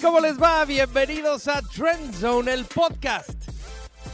¿Cómo les va? Bienvenidos a Trend Zone, el podcast.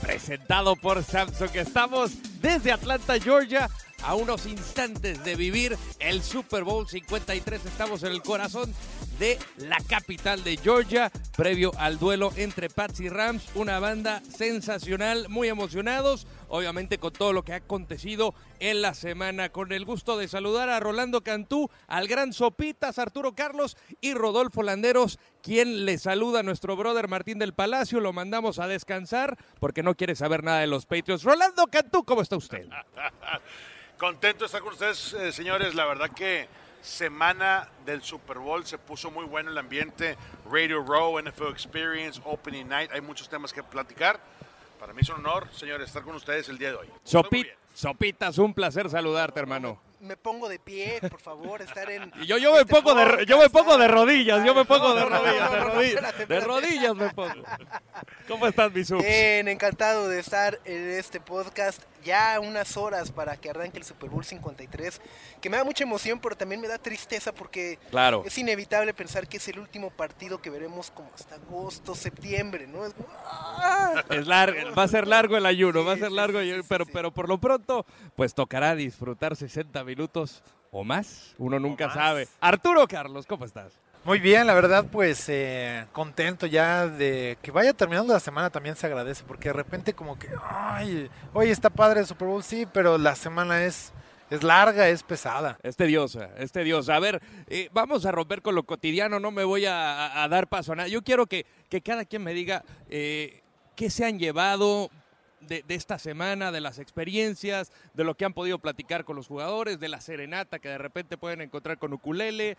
Presentado por Samsung. Estamos desde Atlanta, Georgia, a unos instantes de vivir el Super Bowl 53. Estamos en el corazón de la capital de Georgia, previo al duelo entre Pats y Rams. Una banda sensacional, muy emocionados, obviamente con todo lo que ha acontecido en la semana. Con el gusto de saludar a Rolando Cantú, al gran Sopitas, Arturo Carlos y Rodolfo Landeros, quien le saluda a nuestro brother Martín del Palacio. Lo mandamos a descansar porque no quiere saber nada de los Patriots. Rolando Cantú, ¿cómo está usted? Contento de estar con ustedes, eh, señores. La verdad que semana del Super Bowl se puso muy bueno el ambiente. Radio Row, NFL Experience, Opening Night. Hay muchos temas que platicar. Para mí es un honor, señores, estar con ustedes el día de hoy. Estoy muy Sopi- bien. Sopitas, un placer saludarte, hermano. Me pongo de pie, por favor, estar en. Y yo, yo me este pongo de, yo me pongo de rodillas, yo me pongo de rodillas, de rodillas, de me pongo. ¿Cómo estás, mi subs? Bien, encantado de estar en este podcast. Ya unas horas para que arranque el Super Bowl 53. Que me da mucha emoción, pero también me da tristeza porque Claro. es inevitable pensar que es el último partido que veremos como hasta agosto, septiembre, ¿no? Es- ¡Ah! Es largo, va a ser largo el ayuno, va a ser largo, sí, el- sí, pero, sí. pero por lo pronto, pues tocará disfrutar 60 minutos o más. Uno nunca más. sabe. Arturo Carlos, ¿cómo estás? Muy bien, la verdad, pues eh, contento ya de que vaya terminando la semana también se agradece, porque de repente como que, ay, oye, está padre el Super Bowl, sí, pero la semana es, es larga, es pesada. Es tediosa, es tediosa. A ver, eh, vamos a romper con lo cotidiano, no me voy a dar paso a nada. Yo quiero que, que cada quien me diga eh, qué se han llevado de, esta semana, de las experiencias, de lo que han podido platicar con los jugadores, de la serenata que de repente pueden encontrar con ukulele.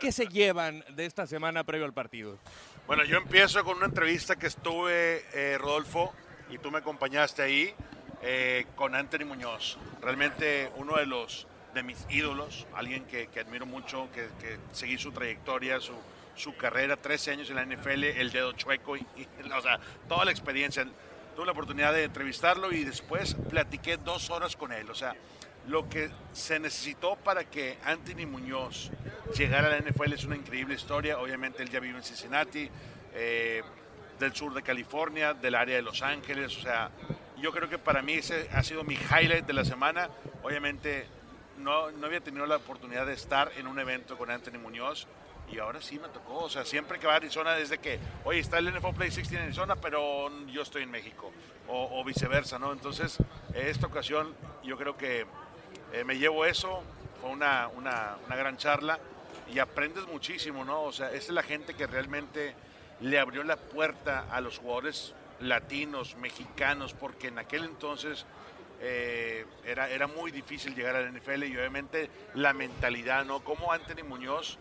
¿Qué se llevan de esta semana previo al partido? Bueno, yo empiezo con una entrevista que estuve, eh, Rodolfo, y tú me acompañaste ahí, eh, con Anthony Muñoz. Realmente uno de los de mis ídolos, alguien que, que admiro mucho, que, que seguí su trayectoria, su, su carrera, 13 años en la NFL, el dedo chueco, y, y, o sea, toda la experiencia. Tuve la oportunidad de entrevistarlo y después platiqué dos horas con él. O sea, lo que se necesitó para que Anthony Muñoz llegara a la NFL es una increíble historia. Obviamente él ya vive en Cincinnati, eh, del sur de California, del área de Los Ángeles. O sea, yo creo que para mí ese ha sido mi highlight de la semana. Obviamente no, no había tenido la oportunidad de estar en un evento con Anthony Muñoz. Y ahora sí me tocó, o sea, siempre que va a Arizona desde que, oye, está el NFL Play 16 en Arizona, pero yo estoy en México, o, viceversa, ¿no? Entonces, esta ocasión yo creo que eh, me llevo eso, fue una, una, gran charla y aprendes muchísimo, ¿no? O sea, esta es la gente que realmente le abrió la puerta a los jugadores latinos, mexicanos, porque en aquel entonces eh, era, era muy difícil llegar a la NFL y obviamente la mentalidad, ¿no? Como Anthony Muñoz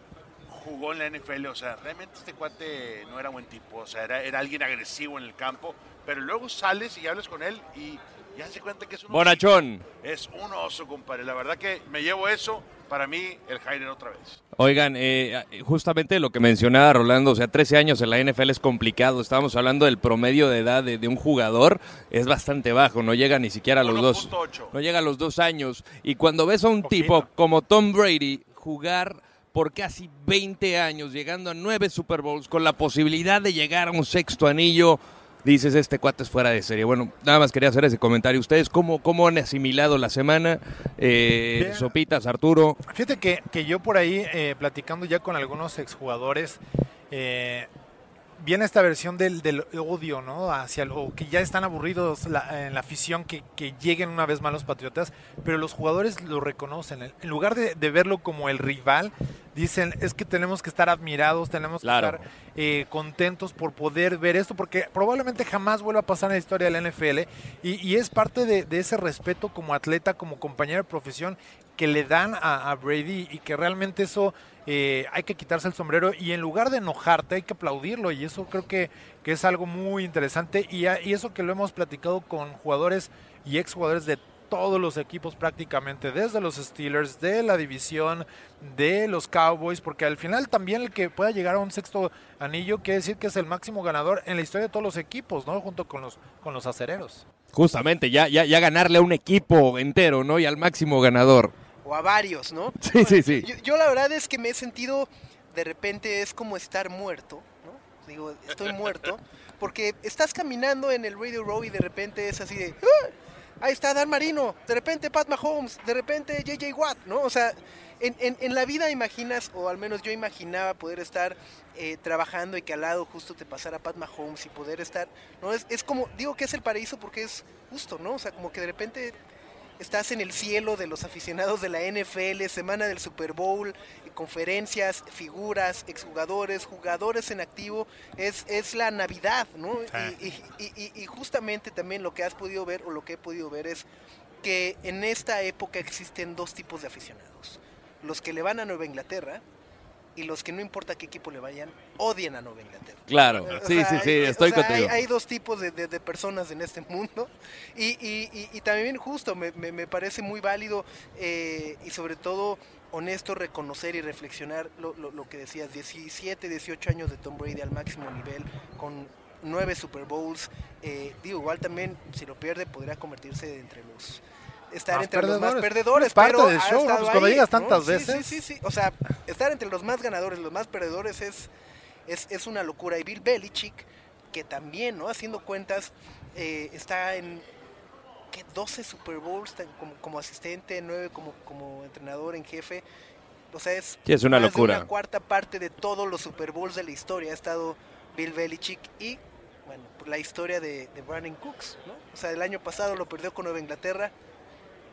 jugó en la NFL, o sea, realmente este cuate no era buen tipo, o sea, era, era alguien agresivo en el campo, pero luego sales y hablas con él y ya se cuenta que es un Bonachón. es un oso, compadre. La verdad que me llevo eso, para mí, el Jairo otra vez. Oigan, eh, justamente lo que mencionaba Rolando, o sea, 13 años en la NFL es complicado. Estábamos hablando del promedio de edad de, de un jugador, es bastante bajo, no llega ni siquiera a los dos. 1.8. No llega a los dos años. Y cuando ves a un Poquito. tipo como Tom Brady jugar por casi 20 años, llegando a nueve Super Bowls, con la posibilidad de llegar a un sexto anillo, dices, este cuate es fuera de serie. Bueno, nada más quería hacer ese comentario. ¿Ustedes cómo, cómo han asimilado la semana? Eh, Bien. Sopitas, Arturo. Fíjate que, que yo por ahí, eh, platicando ya con algunos exjugadores, eh, viene esta versión del, del odio, ¿no? Hacia el- o que ya están aburridos la- en la afición que, que lleguen una vez más los Patriotas, pero los jugadores lo reconocen. En lugar de, de verlo como el rival, dicen, es que tenemos que estar admirados, tenemos Claro. que estar eh, contentos por poder ver esto, porque probablemente jamás vuelva a pasar en la historia de la NFL y, y es parte de, de ese respeto como atleta, como compañero de profesión que le dan a, a Brady y que realmente eso eh, hay que quitarse el sombrero y en lugar de enojarte hay que aplaudirlo y eso creo que, que es algo muy interesante y, eso que lo hemos platicado con jugadores y exjugadores de todos los equipos prácticamente, desde los Steelers, de la división, de los Cowboys, porque al final también el que pueda llegar a un sexto anillo quiere decir que es el máximo ganador en la historia de todos los equipos, ¿no? Junto con los, con los acereros. Justamente, ya, ya, ya ganarle a un equipo entero, ¿no? Y al máximo ganador. O a varios, ¿no? Sí, sí, sí. Yo, yo la verdad es que me he sentido de repente es como estar muerto, ¿no? Digo, estoy muerto, porque estás caminando en el Radio Row y de repente es así de, ¡Ah! ahí está Dan Marino, de repente Pat Mahomes, de repente JJ Watt, ¿no? O sea, en, en- en la vida imaginas, o al menos yo imaginaba poder estar eh, trabajando y que al lado justo te pasara Pat Mahomes y poder estar, ¿no? Es, es como, digo que es el paraíso porque es justo, ¿no? O sea, como que de repente estás en el cielo de los aficionados de la NFL, semana del Super Bowl, conferencias, figuras, exjugadores, jugadores en activo, es, es la Navidad, ¿no? Y- y- y- y justamente también lo que has podido ver o lo que he podido ver es que en esta época existen dos tipos de aficionados. Los que le van a Nueva Inglaterra y los que no importa qué equipo le vayan, odian a Nueva Inglaterra. Claro, O sí, sea, sí, sí, hay- estoy o sea, contigo. Hay, hay dos tipos de, de- de personas en este mundo y, y- y- y también justo me, me- me parece muy válido eh, y sobre todo honesto reconocer y reflexionar lo, lo- lo que decías, 17, 18 años de Tom Brady al máximo nivel con nueve Super Bowls, eh, digo, igual también si lo pierde podría convertirse entre los estar Más entre los más perdedores. Es parte pero del show, ¿no? Pues cuando ahí, llegas ¿no? tantas Sí, veces. Sí, sí, sí, o sea, estar entre los más ganadores, los más perdedores es es, es una locura. Y Bill Belichick, que también, ¿no? Haciendo cuentas, eh, está en ¿qué? 12 Super Bowls como, como asistente, 9 como, como entrenador en jefe. O sea, es, Sí, es una más de locura. una cuarta parte de todos los Super Bowls de la historia ha estado Bill Belichick y, bueno, pues la historia de, de Brandon Cooks, ¿no? O sea, el año pasado lo perdió con Nueva Inglaterra.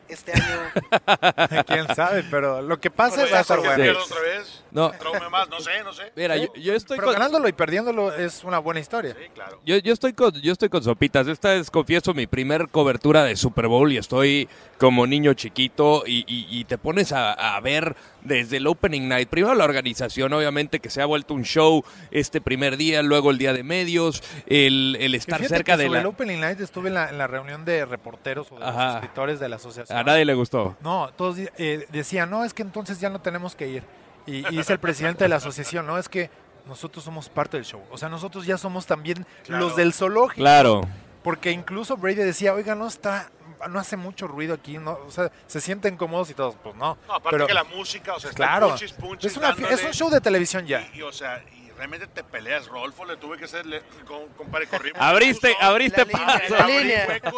Este año Quién sabe, pero lo que pase Pues va a estar bueno. otra vez? No. Más, no sé, no sé. Mira, yo, yo estoy Pero con, ganándolo y perdiéndolo es una buena historia. Sí, claro. yo, yo estoy con, yo estoy con sopitas. Esta es, confieso, mi primer cobertura de Super Bowl y estoy como niño chiquito y, y- y te pones a, a ver desde el opening night. Primero la organización, obviamente, que se ha vuelto un show este primer día, luego el día de medios, el, el estar cerca que de sobre la... el Opening Night estuve en la, en la reunión de reporteros o de los escritores de la asociación. A nadie le gustó. No, todos eh, decían, no, es que entonces ya no tenemos que ir. Y, y dice el presidente de la asociación, no, es que nosotros somos parte del show. O sea, nosotros ya somos también Claro. los del zoológico. Claro. Porque incluso Brady decía, oiga, no está, no hace mucho ruido aquí, no, o sea, se sienten cómodos y todos, pues no. No, aparte Pero- que la música, o sea, está claro, punchis, punchis, es, una fi- es dándole. un show de televisión ya. Y, y, o sea, y realmente te peleas. Rodolfo le tuve que hacerle, con, compadre, corrimos. Abriste, abriste La línea, paso. la abrí línea. huecos,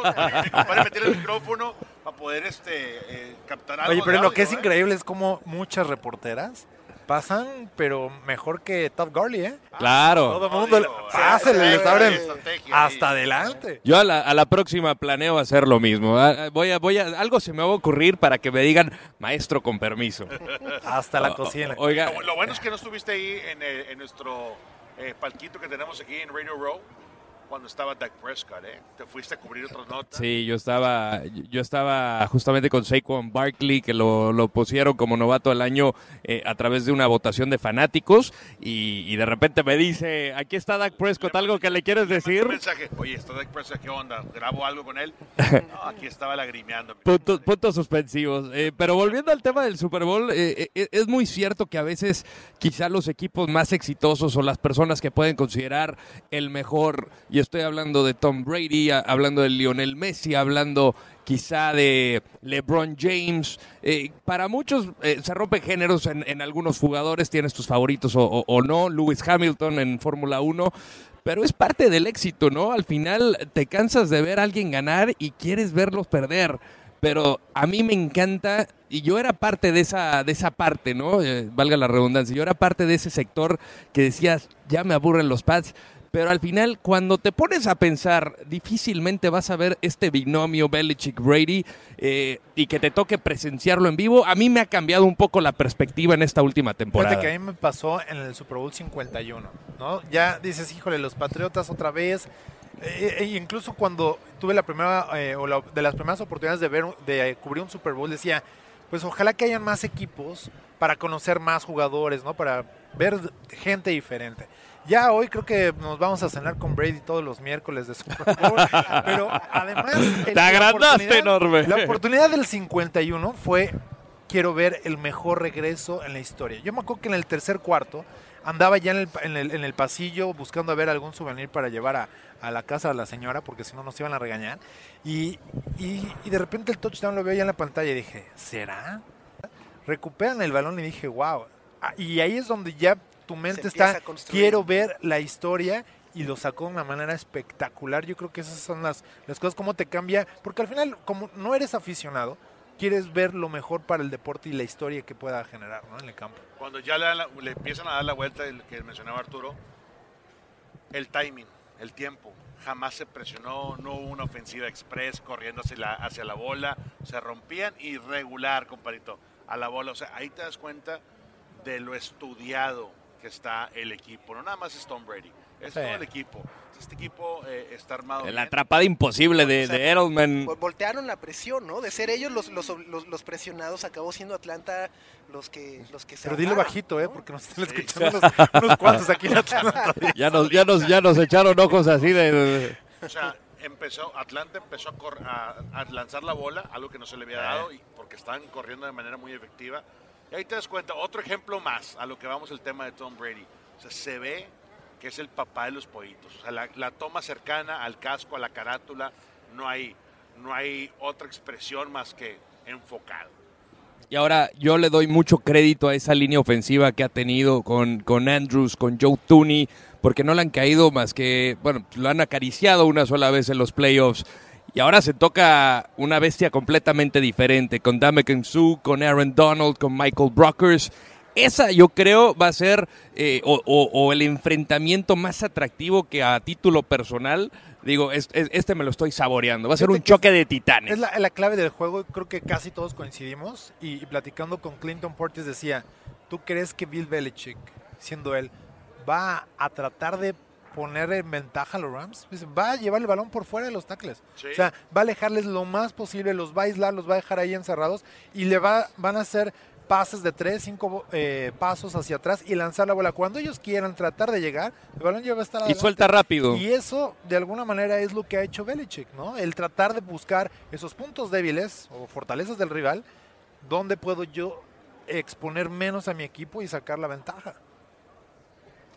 compadre metió el micrófono para poder este, eh, captar algo. Oye, pero lo que es ¿eh? increíble es como muchas reporteras pasan, pero mejor que Todd Gurley, ¿eh? Claro. Todo el mundo, digo, le- eh, pásale, sí, les abren hasta ahí. adelante. Yo a la, a la próxima planeo hacer lo mismo. Ah, Voy a, voy a, algo se me va a ocurrir para que me digan maestro con permiso. Hasta la cocina. Oiga, Lo, lo bueno es que no estuviste ahí en, el- en nuestro eh, palquito que tenemos aquí en Radio Row cuando estaba Dak Prescott, ¿eh? Te fuiste a cubrir otras notas. sí, yo estaba, yo estaba justamente con Saquon Barkley, que lo, lo pusieron como novato del año eh, a través de una votación de fanáticos, y, y de repente me dice, aquí está Dak Prescott, ¿algo que le quieres decir? mensaje, oye, está Dak Prescott, ¿qué onda? ¿Grabo algo con él? No, aquí estaba lagrimeando. Puntos, compadre. puntos suspensivos. Eh, pero volviendo al tema del Super Bowl, eh, eh, es muy cierto que a veces quizá los equipos más exitosos o las personas que pueden considerar el mejor, y estoy hablando de Tom Brady, hablando de Lionel Messi, hablando quizá de LeBron James, eh, para muchos eh, se rompen géneros en, algunos jugadores, tienes tus favoritos o no, Lewis Hamilton en Fórmula 1. Pero es parte del éxito, ¿no? Al final te cansas de ver a alguien ganar y quieres verlos perder pero a mí me encanta y yo era parte de esa de esa parte, ¿no? Eh, valga la redundancia, yo era parte de ese sector que decías, ya me aburren los pads, pero al final cuando te pones a pensar, difícilmente vas a ver este binomio Belichick Brady eh, y que te toque presenciarlo en vivo. A mí me ha cambiado un poco la perspectiva en esta última temporada. Fíjate que a mí me pasó en el Super Bowl 51, ¿no? Ya dices, híjole, los Patriotas otra vez. Eh, eh, incluso cuando tuve la primera, eh, o la- de las primeras oportunidades de ver, de cubrir un Super Bowl, decía, pues ojalá que hayan más equipos para conocer más jugadores, ¿no? Para ver gente diferente. Ya hoy creo que nos vamos a cenar con Brady todos los miércoles de Super Bowl, pero además... el- Te agrandaste enorme. La oportunidad del 51 fue quiero ver el mejor regreso en la historia. Yo me acuerdo que en el tercer cuarto andaba ya en el, en el, en el pasillo buscando a ver algún souvenir para llevar a, a la casa de la señora, porque si no nos iban a regañar. Y, y, y de repente el touchdown lo veo ya en la pantalla y dije, ¿será? Recuperan el balón y dije, wow. Ah, Y ahí es donde ya tu mente está, quiero ver la historia y lo sacó de una manera espectacular. Yo creo que esas son las, las cosas, cómo te cambia, porque al final, como no eres aficionado, quieres ver lo mejor para el deporte y la historia que pueda generar ¿no? en el campo. Cuando ya le, dan la- le empiezan a dar la vuelta, el que mencionaba Arturo, el timing, el tiempo. Jamás se presionó, no hubo una ofensiva express corriendo hacia la, hacia la bola. Se rompían irregular, compadrito, a la bola. O sea, ahí te das cuenta de lo estudiado que está el equipo. No nada más es Tom Brady, es Sí. todo el equipo. Este equipo eh, está armado. La bien. atrapada imposible de, O sea, de Edelman. Vol- Voltearon la presión, ¿no? De ser ellos los, los, los, los presionados, acabó siendo Atlanta los que, los que se Pero dile armaron, bajito, ¿eh? ¿no? porque nos están Sí. escuchando unos, unos cuantos aquí en Atlanta. Ya nos, ya, nos, ya nos echaron ojos así de... O sea, empezó, Atlanta empezó a, cor- a- a lanzar la bola, algo que no se le había Eh. dado, y porque estaban corriendo de manera muy efectiva. Y ahí te das cuenta, otro ejemplo más a lo que vamos el tema de Tom Brady. O sea, se ve que es el papá de los pollitos. O sea, la, la toma cercana al casco, a la carátula, no hay, no hay otra expresión más que enfocado. Y ahora yo le doy mucho crédito a esa línea ofensiva que ha tenido con, con Andrews, con Joe Tooney, porque no le han caído más que, bueno, lo han acariciado una sola vez en los playoffs. Y ahora se toca una bestia completamente diferente, con Dame Su, con Aaron Donald, con Michael Brockers. Esa yo creo va a ser eh, o, o- o el enfrentamiento más atractivo que a título personal. Digo, es- es- este me lo estoy saboreando. Va a ser un Fíjate que choque de titanes. Es la, la clave del juego, creo que casi todos coincidimos. Y, y platicando con Clinton Portis decía, ¿tú crees que Bill Belichick, siendo él, va a tratar de poner en ventaja a los Rams? Dice, va a llevar el balón por fuera de los tackles. Sí. O sea, va a alejarles lo más posible, los va a aislar, los va a dejar ahí encerrados y le va, van a hacer pases de tres, cinco eh, pasos hacia atrás y lanzar la bola. Cuando ellos quieran tratar de llegar, el balón ya va a estar Y adelante. suelta rápido. Y eso, de alguna manera, es lo que ha hecho Belichick, ¿no? El tratar de buscar esos puntos débiles o fortalezas del rival, donde puedo yo exponer menos a mi equipo y sacar la ventaja.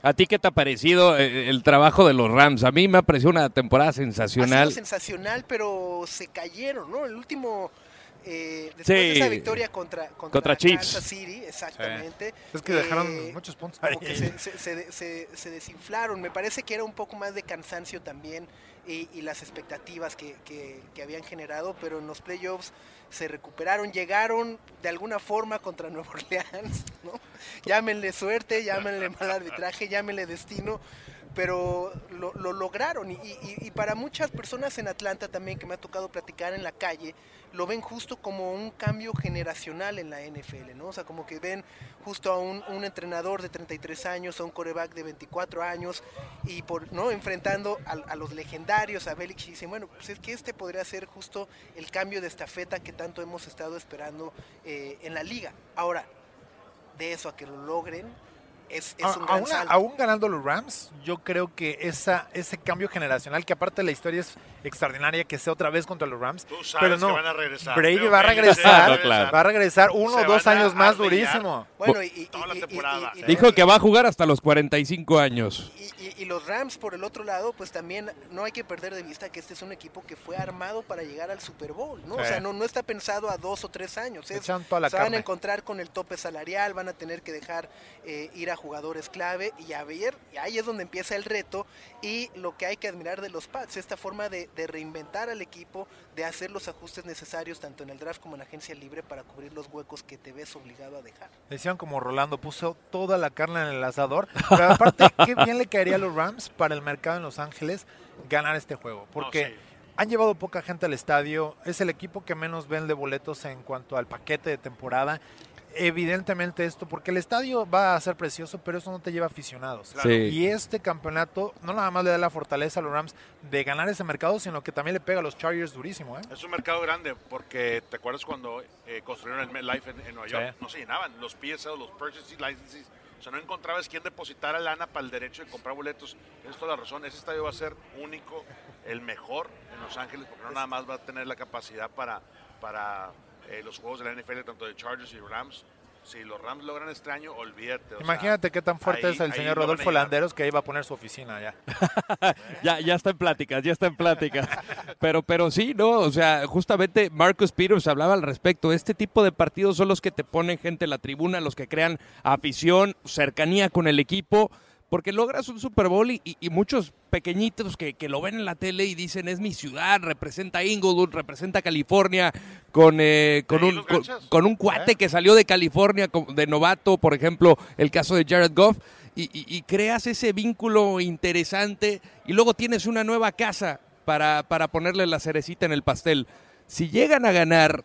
¿A ti qué te ha parecido eh, el trabajo de los Rams? A mí me ha parecido una temporada Ha sido sensacional. sensacional, pero se cayeron, ¿no? El último, eh, después Sí. de esa victoria contra, contra, Contra Chiefs. Kansas City, exactamente. Es que dejaron eh, muchos puntos como ahí. que se, se- se- se- se desinflaron. Me parece que era un poco más de cansancio también y, y las expectativas que, que- habían generado, pero en los playoffs se recuperaron, llegaron de alguna forma contra Nueva Orleans, ¿no? Llámenle suerte, llámenle mal arbitraje, llámenle destino, pero lo, lo lograron. Y, para muchas personas en Atlanta también que me ha tocado platicar en la calle, lo ven justo como un cambio generacional en la NFL, ¿no? O sea, como que ven justo a un, entrenador de 33 años, a un coreback de 24 años, y por no enfrentando a, a los legendarios, a Belichick, y dicen, bueno, pues es que este podría ser justo el cambio de estafeta que tanto hemos estado esperando eh, en la liga. Ahora, de eso a que lo logren, es, es A- un gran aún, salto. aún ganando los Rams, yo creo que esa, ese cambio generacional, que aparte la historia es extraordinaria, que sea otra vez contra los Rams, Tú sabes pero no, que van a regresar. Brady va a regresar, claro. va a regresar uno o dos años más durísimo. Bueno, y, y- Toda la y- y- temporada. y- y- Dijo que va a jugar hasta los 45 años. Y, y- y los Rams, por el otro lado, pues también no hay que perder de vista que este es un equipo que fue armado para llegar al Super Bowl, ¿no? O sea, no, no está pensado a dos o tres años. Es, Echan toda la se van a encontrar con el tope salarial, van a tener que dejar eh, ir a jugadores clave y a ver, y ahí es donde empieza el reto y lo que hay que admirar de los Pats, esta forma de, de reinventar al equipo, de hacer los ajustes necesarios tanto en el draft como en la agencia libre para cubrir los huecos que te ves obligado a dejar. Decían como Rolando, puso toda la carne en el asador. Pero aparte, qué bien le caería a los Rams para el mercado en Los Ángeles ganar este juego. Porque sí. han llevado poca gente al estadio. Es el equipo que menos vende boletos en cuanto al paquete de temporada. Evidentemente esto, porque el estadio va a ser precioso, pero eso no te lleva aficionados. Claro. Sí. Y este campeonato no nada más le da la fortaleza a los Rams de ganar ese mercado, sino que también le pega a los Chargers durísimo. ¿eh? Es un mercado grande porque te acuerdas cuando eh, construyeron el MetLife en, en Nueva York, Sí. no se llenaban los PSL, los Purchasing Licenses, o sea, no encontrabas quién depositara lana para el derecho de comprar boletos. Tienes toda la razón, ese estadio va a ser único, el mejor en Los Ángeles, porque no nada más va a tener la capacidad para, para eh, los juegos de la NFL, tanto de Chargers y Rams. si los Rams logran este año, olvídate. o sea, Imagínate qué tan fuerte ahí- es el señor Rodolfo. Landeros que ahí va a poner su oficina ya. ya, ya está en pláticas, ya está en pláticas. Pero, pero sí, ¿no? O sea, justamente Marcus Peters hablaba al respecto. Este tipo de partidos son los que te ponen gente en la tribuna, los que crean afición, cercanía con el equipo. Porque logras un Super Bowl y, y- y muchos pequeñitos que, que lo ven en la tele y dicen es mi ciudad, representa Inglewood, representa California, con, eh, con, un, con, un cuate que salió de California de novato, por ejemplo, el caso de Jared Goff, y, y- y creas ese vínculo interesante y luego tienes una nueva casa para, para ponerle la cerecita en el pastel. Si llegan a ganar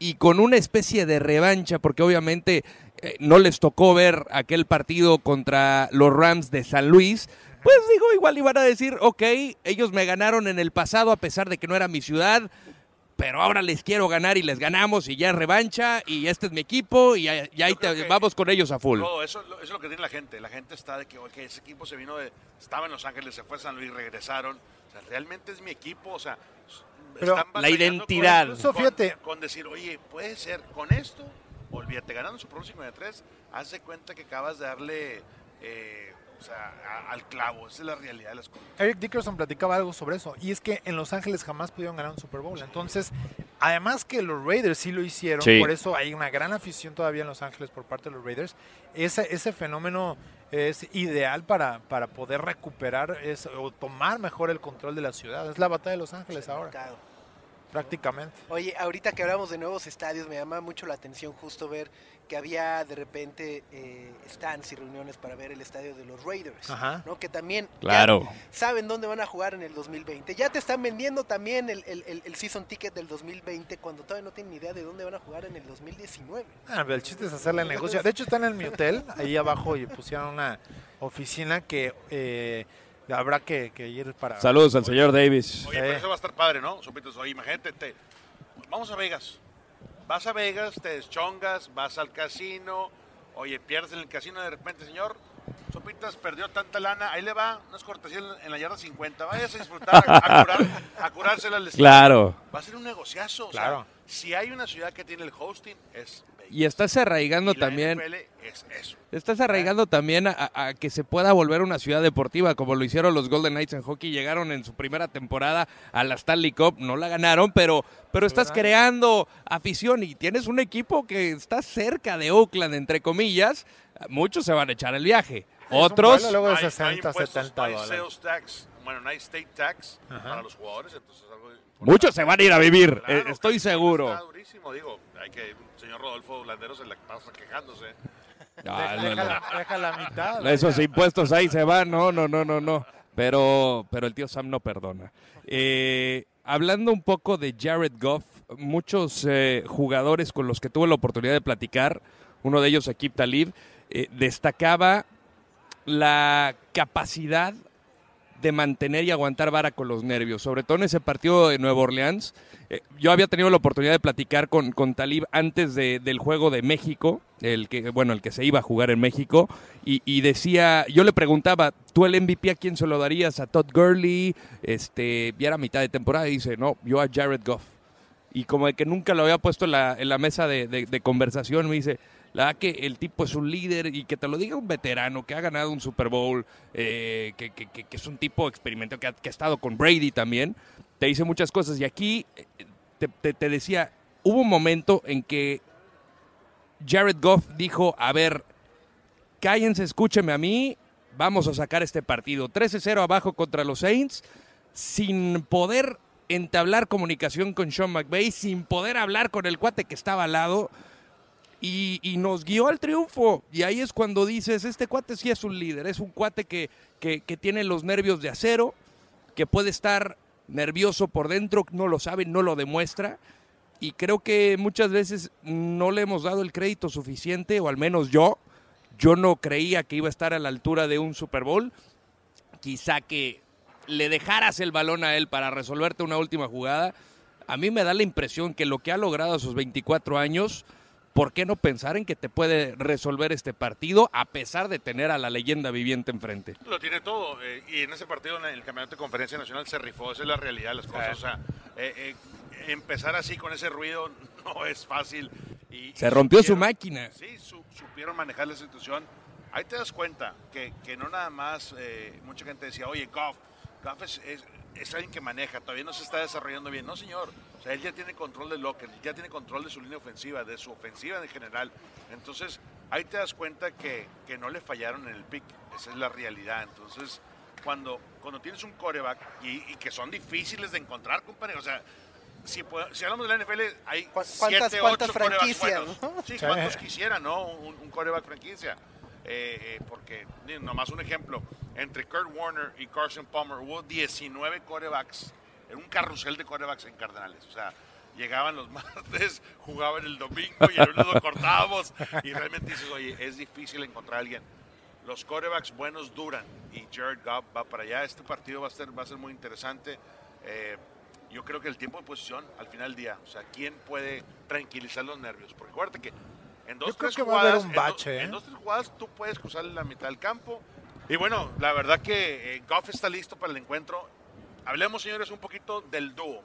y con una especie de revancha, porque obviamente eh, no les tocó ver aquel partido contra los Rams de San Luis, pues digo, igual iban a decir, ok, ellos me ganaron en el pasado a pesar de que no era mi ciudad, pero ahora les quiero ganar y les ganamos y ya es revancha y este es mi equipo y ya, ya ahí te- vamos con ellos a full. Todo eso, eso es lo que tiene la gente. La gente está de que, ok, ese equipo se vino de. Estaba en Los Ángeles, se fue a San Luis, regresaron. O sea, realmente es mi equipo. O sea, Pero están la identidad. Con, Incluso, fíjate. con, con decir, oye, puede ser, con esto, olvídate, ganando su Pro 53, haz de cuenta que acabas de darle. eh, o sea, a- al clavo. Esa es la realidad de las cosas. Eric Dickerson platicaba algo sobre eso, y es que en Los Ángeles jamás pudieron ganar un Super Bowl. Entonces, además que los Raiders sí lo hicieron, Sí. por eso hay una gran afición todavía en Los Ángeles por parte de los Raiders, ese, ese fenómeno es ideal para, para poder recuperar es- o tomar mejor el control de la ciudad. Es la batalla de Los Ángeles ahora. Prácticamente. Oye, ahorita que hablamos de nuevos estadios, me llama mucho la atención justo ver que había de repente eh, stands y reuniones para ver el estadio de los Raiders, Ajá. ¿no? Que también Claro. saben dónde van a jugar en el 2020. Ya te están vendiendo también el, el- el- el season ticket del 2020 cuando todavía no tienen ni idea de dónde van a jugar en el 2019. Ah, pero el chiste es hacerle negocio. De hecho, están en mi hotel, ahí abajo, y pusieron una oficina que eh, habrá que, que ir para... Saludos al señor Davis. Oye, pero eso va a estar padre, ¿no? Sopitos, oye, imagínate, te- vamos a Vegas. Vas a Vegas, te deschongas, vas al casino. Oye, pierdes en el casino de repente, señor. Sopitas perdió tanta lana, ahí le va, unas cortesías en- en la yarda 50. Vayas a disfrutar, a, curar, a curársela al estadio. Claro. Va a ser un negociazo. o sea, Claro. si hay una ciudad que tiene el hosting, es Vegas. Y estás arraigando Y la también. NFL es eso. Estás arraigando también a, que se pueda volver una ciudad deportiva, como lo hicieron los Golden Knights en hockey. Llegaron en su primera temporada a la Stanley Cup, no la ganaron, pero, pero estás ¿verdad? creando afición y tienes un equipo que está cerca de Oakland, entre comillas. Muchos se van a echar el viaje. Otros, vuelo luego de No hay- no hay 60, impuestos, 70 no hay dólares. sales tax, bueno, no hay state tax Ajá. para los jugadores, entonces muchos se van a ir a vivir, Claro, eh, estoy seguro. Está durísimo, digo, hay que, señor Rodolfo Landeros se la pasa quejándose. Ah, deja, no. deja la mitad. Esos impuestos ahí se van, no, no, no, no, no. Pero, pero el tío Sam no perdona. Eh, hablando un poco de Jared Goff, muchos eh, jugadores con los que tuve la oportunidad de platicar, uno de ellos, Akib Talib, eh, destacaba la capacidad de mantener y aguantar vara con los nervios, sobre todo en ese partido de Nueva Orleans. Eh, yo había tenido la oportunidad de platicar con, con Talib antes de- del juego de México, el que, bueno, el que se iba a jugar en México, y, decía, yo le preguntaba, ¿tú el MVP a quién se lo darías? ¿A Todd Gurley? Este, ya era mitad de temporada, y dice, no, yo a Jared Goff. Y como de que nunca lo había puesto en la, mesa de conversación, me dice, la verdad que el tipo es un líder y que te lo diga un veterano que ha ganado un Super Bowl, eh, que, es un tipo experimentado, que ha, que ha estado con Brady también, te dice muchas cosas. Y aquí eh, te, te- te decía, hubo un momento en que Jared Goff dijo, a ver, cállense, escúcheme a mí, vamos a sacar este partido. 13-0 abajo contra los Saints, sin poder entablar comunicación con Sean McVay, sin poder hablar con el cuate que estaba al lado. Y, nos guió al triunfo. Y ahí es cuando dices, este cuate sí es un líder, es un cuate que, que, que tiene los nervios de acero, que puede estar nervioso por dentro, no lo sabe, no lo demuestra. Y creo que muchas veces no le hemos dado el crédito suficiente, o al menos yo, yo no creía que iba a estar a la altura de un Super Bowl. Quizá que le dejaras el balón a él para resolverte una última jugada. A mí me da la impresión que lo que ha logrado a sus 24 años, ¿por qué no pensar en que te puede resolver este partido a pesar de tener a la leyenda viviente enfrente? Lo tiene todo. eh, y en ese partido, en el campeonato de conferencia nacional, se rifó. Esa es la realidad de las cosas. O sea, eh, eh, empezar así con ese ruido no es fácil. Y- Se y rompió su máquina. Sí, su- supieron manejar la situación. Ahí te das cuenta que, que no nada más, mucha gente decía, oye, Goff, Goff es, es- es alguien que maneja, todavía no se está desarrollando bien. No, señor. O sea, él ya tiene control del locker, ya tiene control de su línea ofensiva, de su ofensiva en general. Entonces, ahí te das cuenta que, que no le fallaron en el pick. Esa es la realidad. Entonces, cuando, cuando tienes un coreback y, y que son difíciles de encontrar, compadre, o sea, si, si hablamos de la NFL, hay ¿Cu- siete, cuántas- cuántas ocho franquicias, no? Sí, cuántos quisiera, ¿no? Un, un coreback franquicia. Eh, eh, porque, nomás un ejemplo, entre Kurt Warner y Carson Palmer hubo 19 corebacks, era un carrusel de corebacks en Cardenales. O sea, llegaban los martes, jugaban el domingo y el lunes lo cortábamos. Y realmente dices, oye, es difícil encontrar a alguien. Los corebacks buenos duran y Jared Goff va para allá. Este partido va a ser, va a ser muy interesante. Eh, yo creo que el tiempo de posición al final del día, o sea, ¿quién puede tranquilizar los nervios? Porque acuérdate que en dos, Yo creo tres que va a haber jugadas, en ¿eh? en dos, tres jugadas tú puedes cruzar la mitad del campo. Y bueno, la verdad que eh, Goff está listo para el encuentro. Hablemos, señores, un poquito del dúo.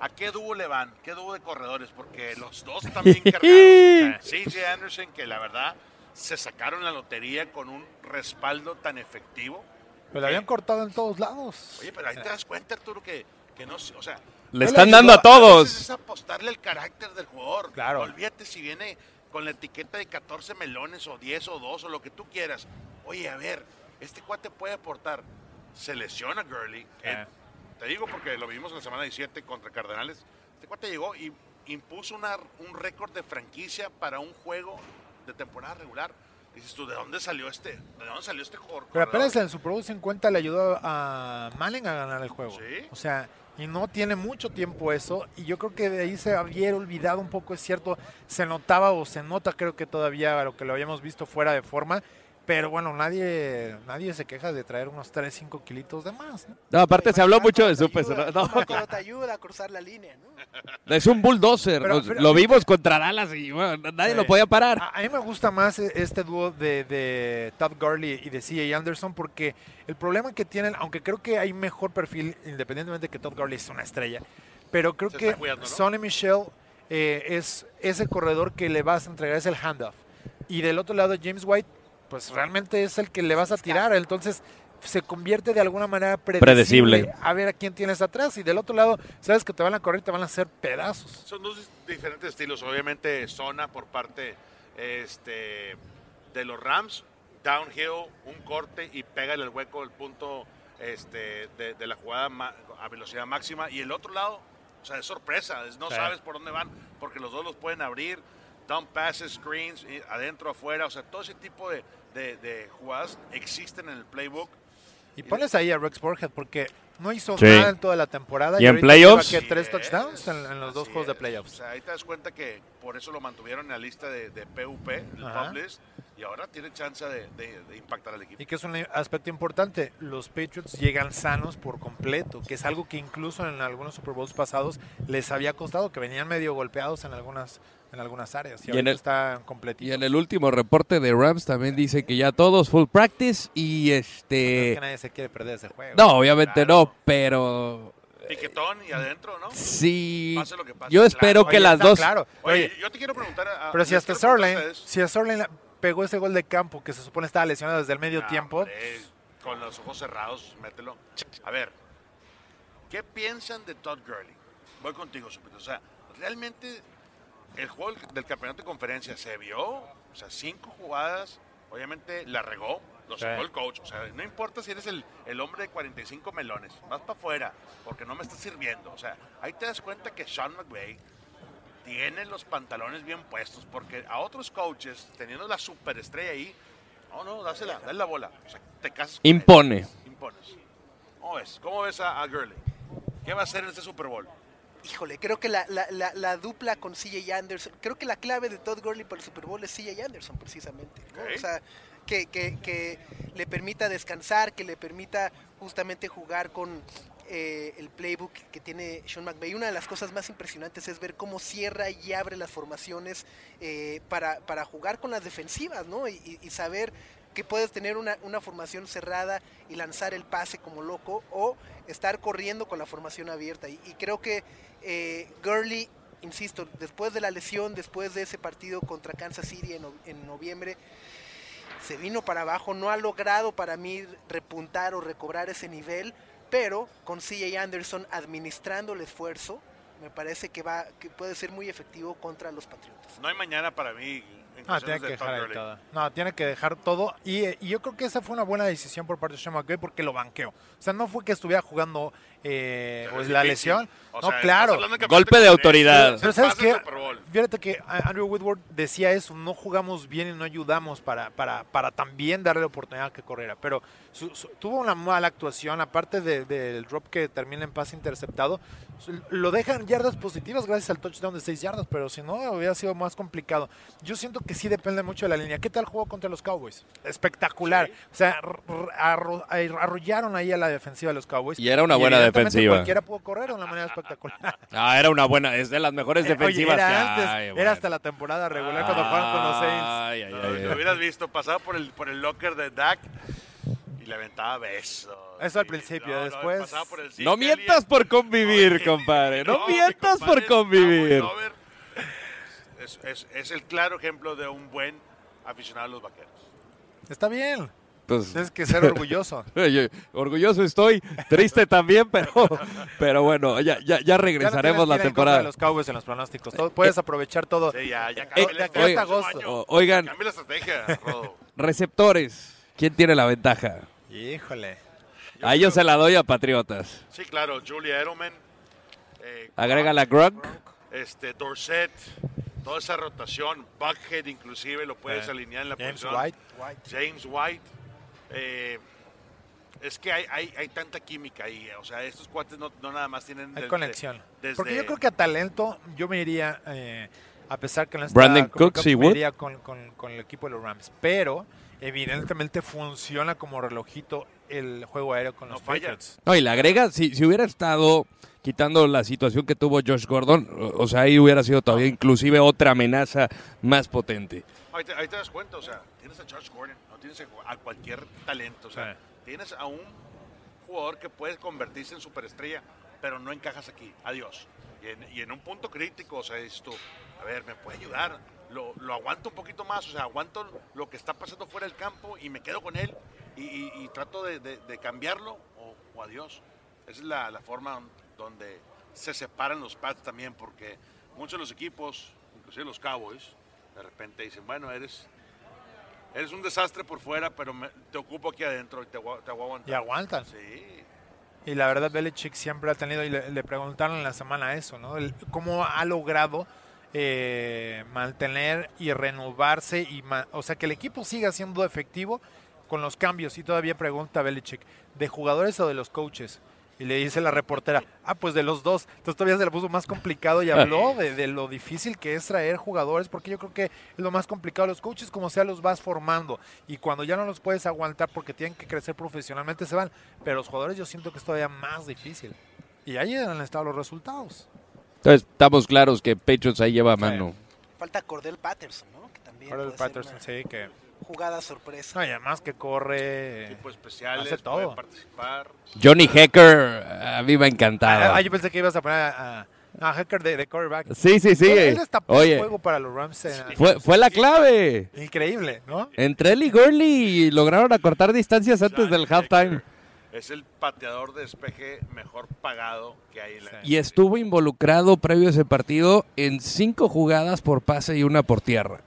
¿A qué dúo le van? ¿Qué dúo de corredores? Porque los dos están bien cargados. CJ Anderson, que la verdad se sacaron la lotería con un respaldo tan efectivo. Pero la habían cortado en todos lados. Oye, pero ahí te das cuenta, Arturo, que, que no, o sea, Le están dando a todos. veces es apostarle al carácter del jugador. Claro. Olvídate si viene con la etiqueta de 14 melones o 10 o 2 o lo que tú quieras. Oye, a ver, este cuate puede aportar. Se lesiona Gurley. Eh. te digo porque lo vimos en la semana 17 contra Cardenales. Este cuate llegó y impuso una- un récord de franquicia para un juego de temporada regular. Dices tú, ¿de dónde salió este? ¿De dónde salió este jugador? Pero apenas en el Super Bowl 50 le ayudó a Manning a ganar el juego. Sí. O sea, y no tiene mucho tiempo eso. Y yo creo que de ahí se había olvidado un poco, es cierto. Se notaba o se nota, creo que todavía lo que lo habíamos visto fuera de forma. Pero bueno, nadie nadie se queja de traer unos 3, 5 kilitos de más. ¿no? No, aparte se habló mucho de su peso. ¿no? Pero te ayuda a cruzar la línea, ¿no? Es un bulldozer. Pero- Nos- pero- lo vimos contra Dallas y bueno, nadie Sí. lo podía parar. A, a mí me gusta más e- este dúo de, de Todd Gurley y de CJ Anderson porque el problema que tienen, aunque creo que hay mejor perfil, independientemente de que Todd Gurley es una estrella, pero creo Se que cuidando, ¿no? Sonny Michel eh, es ese corredor que le vas a entregar, es el handoff. Y del otro lado, James White, pues realmente es el que le vas a tirar. Entonces se convierte de alguna manera predecible, Predecible. a ver a quién tienes atrás. Y del otro lado, sabes que te van a correr y te van a hacer pedazos. Son dos diferentes estilos. Obviamente, zona por parte este, de los Rams, downhill, un corte y pégale el hueco, el punto este, de, de la jugada ma- a velocidad máxima. Y el otro lado, o sea, es sorpresa, es- no Sí. sabes por dónde van, porque los dos los pueden abrir. Dump passes, screens, y adentro, afuera, o sea, todo ese tipo de, de- de jugadas existen en el playbook. Y pones ahí a Rex Burhead porque no hizo Sí. nada en toda la temporada. Y en ahorita playoffs. ¿qué, tres touchdowns en, en los dos juegos de playoffs. O sea, ahí te das cuenta que por eso lo mantuvieron en la lista de, de PUP, el Ajá. list, y ahora tiene chance de, de- de impactar al equipo. Y que es un aspecto importante, los Patriots llegan sanos por completo, que es algo que incluso en algunos Super Bowls pasados les había costado, que venían medio golpeados en algunas en algunas áreas. Y, Y en el- están completitos. Y en el último reporte de Rams también dice que ya todos full practice y Es este... que nadie se quiere perder ese juego. No, obviamente Claro. no, pero Piquetón y adentro, ¿no? sí... Pase lo que pase. Yo espero Claro. que Oye, las está dos... Claro. Oye, Oye, yo te quiero preguntar a, pero si hasta ustedes- si a Sterling pegó ese gol de campo que se supone estaba lesionado desde el medio tiempo, hombre, con los ojos cerrados, mételo. A ver, ¿qué piensan de Todd Gurley? Voy contigo, Supito. O sea, realmente el juego del- campeonato de conferencia se vio, o sea, cinco jugadas, obviamente la regó, lo Sí. sacó el coach. O sea, no importa si eres el, el hombre de 45 melones, vas para afuera, porque no me estás sirviendo. O sea, ahí te das cuenta que Sean McVay tiene los pantalones bien puestos, porque a otros coaches, teniendo la superestrella ahí, no, no, dásela, dale la bola. O sea, te casas con él. Impone. Impones. ¿Cómo ves? ¿Cómo ves a, a Gurley? ¿Qué va a hacer en este Super Bowl? Híjole, creo que la, la, la, la dupla con CJ Anderson, creo que la clave de Todd Gurley para el Super Bowl es CJ Anderson precisamente. ¿no? O sea, que, que, que le permita descansar, que le permita justamente jugar con eh, el playbook que tiene Sean McVay. Una de las cosas más impresionantes es ver cómo cierra y abre las formaciones eh, para, para jugar con las defensivas, ¿no? Y, y- y saber que puedes tener una, una formación cerrada y lanzar el pase como loco o estar corriendo con la formación abierta. Y, y creo que eh, Gurley insisto, después de la lesión, después de ese partido contra Kansas City en, no- en noviembre, se vino para abajo, no ha logrado para mí repuntar o recobrar ese nivel, pero con CJ Anderson administrando el esfuerzo, me parece que va que puede ser muy efectivo contra los Patriotas. No hay mañana para mí en No, tiene cuestiones que de dejar ahí Gurley. todo. No, tiene que dejar todo. Y, y yo creo que esa fue una buena decisión por parte de Sean McVay porque lo banqueó. O sea, no fue que estuviera jugando eh, pues, es la difícil. lesión. O no, sea, claro. que Golpe de autoridad. Pero ¿sabes Bowl. Fíjate que a- Andrew Woodward decía eso, no jugamos bien y no ayudamos para, para, para también darle la oportunidad que corriera. Pero su- su- tuvo una mala actuación, aparte de- del drop que termina en pase interceptado. su- Lo dejan yardas positivas gracias al touchdown de 6 yardas, pero si no hubiera sido más complicado. Yo siento que sí depende mucho de la línea. ¿Qué tal jugó contra los Cowboys? Espectacular. Sí. O sea, arrollaron ahí a la defensiva de los Cowboys. Y era una buena evidentemente defensiva. Cualquiera pudo correr de una manera espectacular. Ah, era una buena, es de las mejores Eh, oye, defensivas era que antes, hay, era bueno. hasta la temporada regular cuando jugaban con los Saints. Ay, ay, No, ay, lo ay. hubieras visto, pasaba por el, por el locker de Dak y le aventaba besos. Eso al principio, después- por el No y- mientas por convivir, Oye, compadre. No, mi mientas compadre por convivir. Es, es- es el claro ejemplo de un buen aficionado a los vaqueros. Está bien. Pues, Tienes que ser orgulloso. orgulloso estoy, triste también, pero, pero bueno, ya, ya, ya Ya no regresaremos la temporada. de los Cowboys en los pronósticos. Todo- puedes aprovechar todo. Sí, ya, ya Eh, agosto. oigan. Cambia la estrategia, Rodo. Receptores, ¿quién tiene la ventaja? Híjole. A ellos se la doy a Patriotas. Sí, claro, Julia Edelman. eh, Agrega la Gronk. este, Dorset, toda esa rotación, Buckhead inclusive lo puedes Eh, alinear en la James posición. White. James White. Eh, es que hay, hay, hay tanta química ahí, o sea, estos cuates no, no nada más tienen... Hay desde- conexión. desde- Porque yo creo que a talento yo me iría, eh, a pesar que no está Brandon Cooks y me Wood. iría con, con- con el equipo de los Rams. Pero evidentemente funciona como relojito el juego aéreo con No los falla. Patriots. No, y le agrega, si, si hubiera estado quitando la situación que tuvo Josh Gordon, o, o sea, ahí hubiera sido todavía inclusive otra amenaza más potente. Ahí te, ahí te das cuenta, o sea, tienes a Josh Gordon, no tienes a, a cualquier talento, o sea, Sí. tienes a un jugador que puede convertirse en superestrella, pero no encajas aquí, adiós. Y en, y en un punto crítico, o sea, dices tú, a ver, me puede ayudar, lo, lo aguanto un poquito más, o sea, aguanto lo que está pasando fuera del campo y me quedo con él y, y- y trato de, de- de cambiarlo o, o adiós. Esa es la, la forma donde se separan los pads también, porque muchos de los equipos, inclusive los Cowboys, de repente dicen, bueno, eres, eres un desastre por fuera, pero me- te ocupo aquí adentro y te, te voy a aguantar. Y aguantan. Sí, Y la verdad, Belichick siempre ha tenido, y le, le preguntaron en la semana eso, ¿no? El- cómo ha logrado eh, mantener y renovarse, y ma- o sea, que el equipo siga siendo efectivo con los cambios. Y todavía pregunta Belichick, ¿de jugadores o de los coaches? Y le dice la reportera, ah, pues de los dos. Entonces todavía se le puso más complicado y habló de, de lo difícil que es traer jugadores, porque yo creo que es lo más complicado. Los coaches, como sea, los vas formando. Y cuando ya no los puedes aguantar porque tienen que crecer profesionalmente, se van. Pero los jugadores yo siento que es todavía más difícil. Y ahí han estado los resultados. Entonces, estamos claros que Patriots ahí lleva mano. Falta Cordell Patterson, ¿no? Que también ser Patterson, una sí, que... jugada sorpresa. No, y además que corre... equipos especiales, Hace todo. puede participar. Johnny Hecker, a mí me ha encantado. Ah, yo pensé que ibas a poner a, a, Hacker de, de quarterback. Sí, sí, sí. Él destapó el Oye, juego para los Rams. fue, fue la clave. Increíble, ¿no? Entre él y Gurley lograron acortar distancias antes Johnny del halftime. Hecker Es el pateador de despeje mejor pagado que hay en la Sí. Y estuvo involucrado previo a ese partido en cinco jugadas por pase y una por tierra.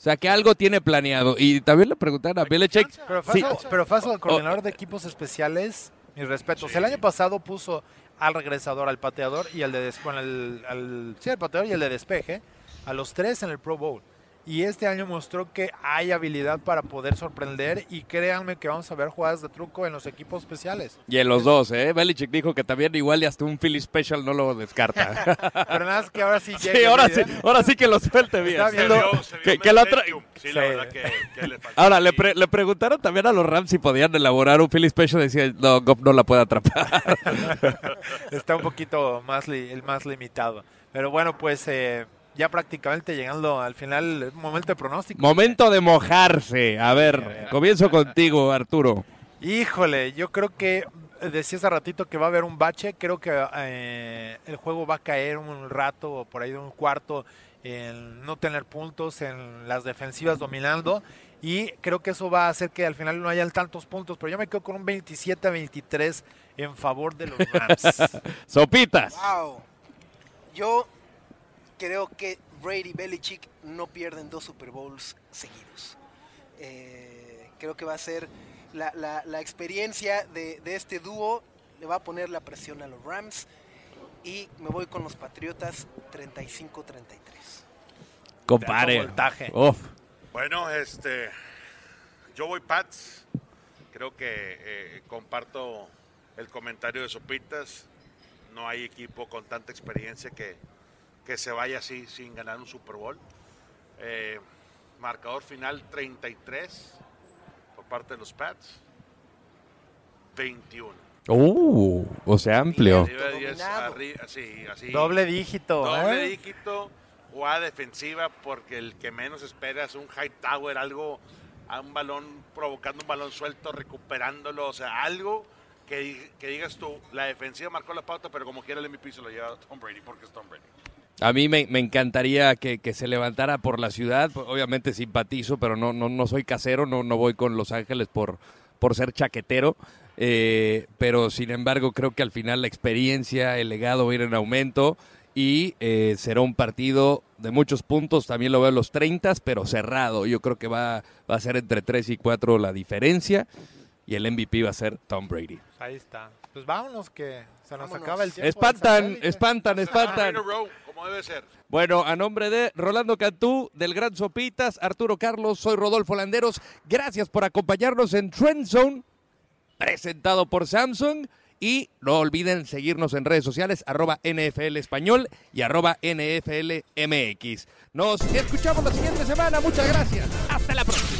O sea que algo tiene planeado. Y también le preguntaron a Belichick. Pero Sí. Faso, pero el coordinador de equipos especiales, mis respetos. Sí. El año pasado puso al regresador, al pateador y al de des- bueno, al, al- sí, al pateador y el de despeje, a los tres en el Pro Bowl. Y este año mostró que hay habilidad para poder sorprender y créanme que vamos a ver jugadas de truco en los equipos especiales. Y en los dos, ¿eh? Belichick dijo que también igual y hasta un Philly Special no lo descarta. Pero nada más que ahora sí sí, llega ahora la sí, ahora sí que lo suelte bien. Está Se viendo vio- se vio que- que la. Sí, la Sí. verdad que, que le faltó Ahora, le, pre- le preguntaron también a los Rams si podían elaborar un Philly Special. Decía, no, Goff no la puede atrapar. está un poquito más, li- el más limitado. Pero bueno, pues eh, ya prácticamente llegando al final, es momento de pronóstico. Momento de mojarse. A ver, comienzo contigo, Arturo. Híjole, yo creo que decía hace ratito que va a haber un bache. Creo que eh, el juego va a caer un rato, por ahí de un cuarto, en no tener puntos, en las defensivas dominando. Y creo que eso va a hacer que al final no hayan tantos puntos. Pero yo me quedo con un 27 a 23 en favor de los Rams. Sopitas. Wow. Yo creo que Brady y Belichick no pierden dos Super Bowls seguidos. Eh, creo que va a ser la, la- la experiencia de, de este dúo, le va a poner la presión a los Rams y me voy con los Patriotas 35-33. Compare. Uf. Bueno, este, yo voy Pats. Creo que eh, comparto el comentario de Sopitas. No hay equipo con tanta experiencia que, que se vaya así sin ganar un Super Bowl. Eh, marcador final 33 por parte de los Pats. 21. Uh, o sea, amplio. Arriba de 10, Dominado. arri- así, así. Doble dígito. Doble ¿eh? dígito, jugada defensiva, porque el que menos espera es un high tower, algo, a un balón, provocando un balón suelto, recuperándolo, o sea, algo que, que digas tú, la defensiva marcó la pauta, pero como quiera el MVP se lo lleva Tom Brady, porque es Tom Brady. A mí me, me encantaría que, que se levantara por la ciudad. Obviamente simpatizo, pero no, no, no soy casero, no, no voy con Los Ángeles por, por ser chaquetero. Eh, pero sin embargo, creo que al final la experiencia, el legado va a ir en aumento y eh, será un partido de muchos puntos. También lo veo en los 30, pero cerrado. Yo creo que va, va a ser entre 3 y 4 la diferencia y el MVP va a ser Tom Brady. Ahí está. Pues vámonos que se nos Vámonos. acaba el tiempo. Espantan, espantan, espantan. Debe ser. Bueno, a nombre de Rolando Cantú, del Gran Sopitas, Arturo Carlos, soy Rodolfo Landeros. Gracias por acompañarnos en Trend Zone, presentado por Samsung. Y no olviden seguirnos en redes sociales, arroba NFL Español y arroba NFL MX. Nos escuchamos la siguiente semana. Muchas gracias. Hasta la próxima.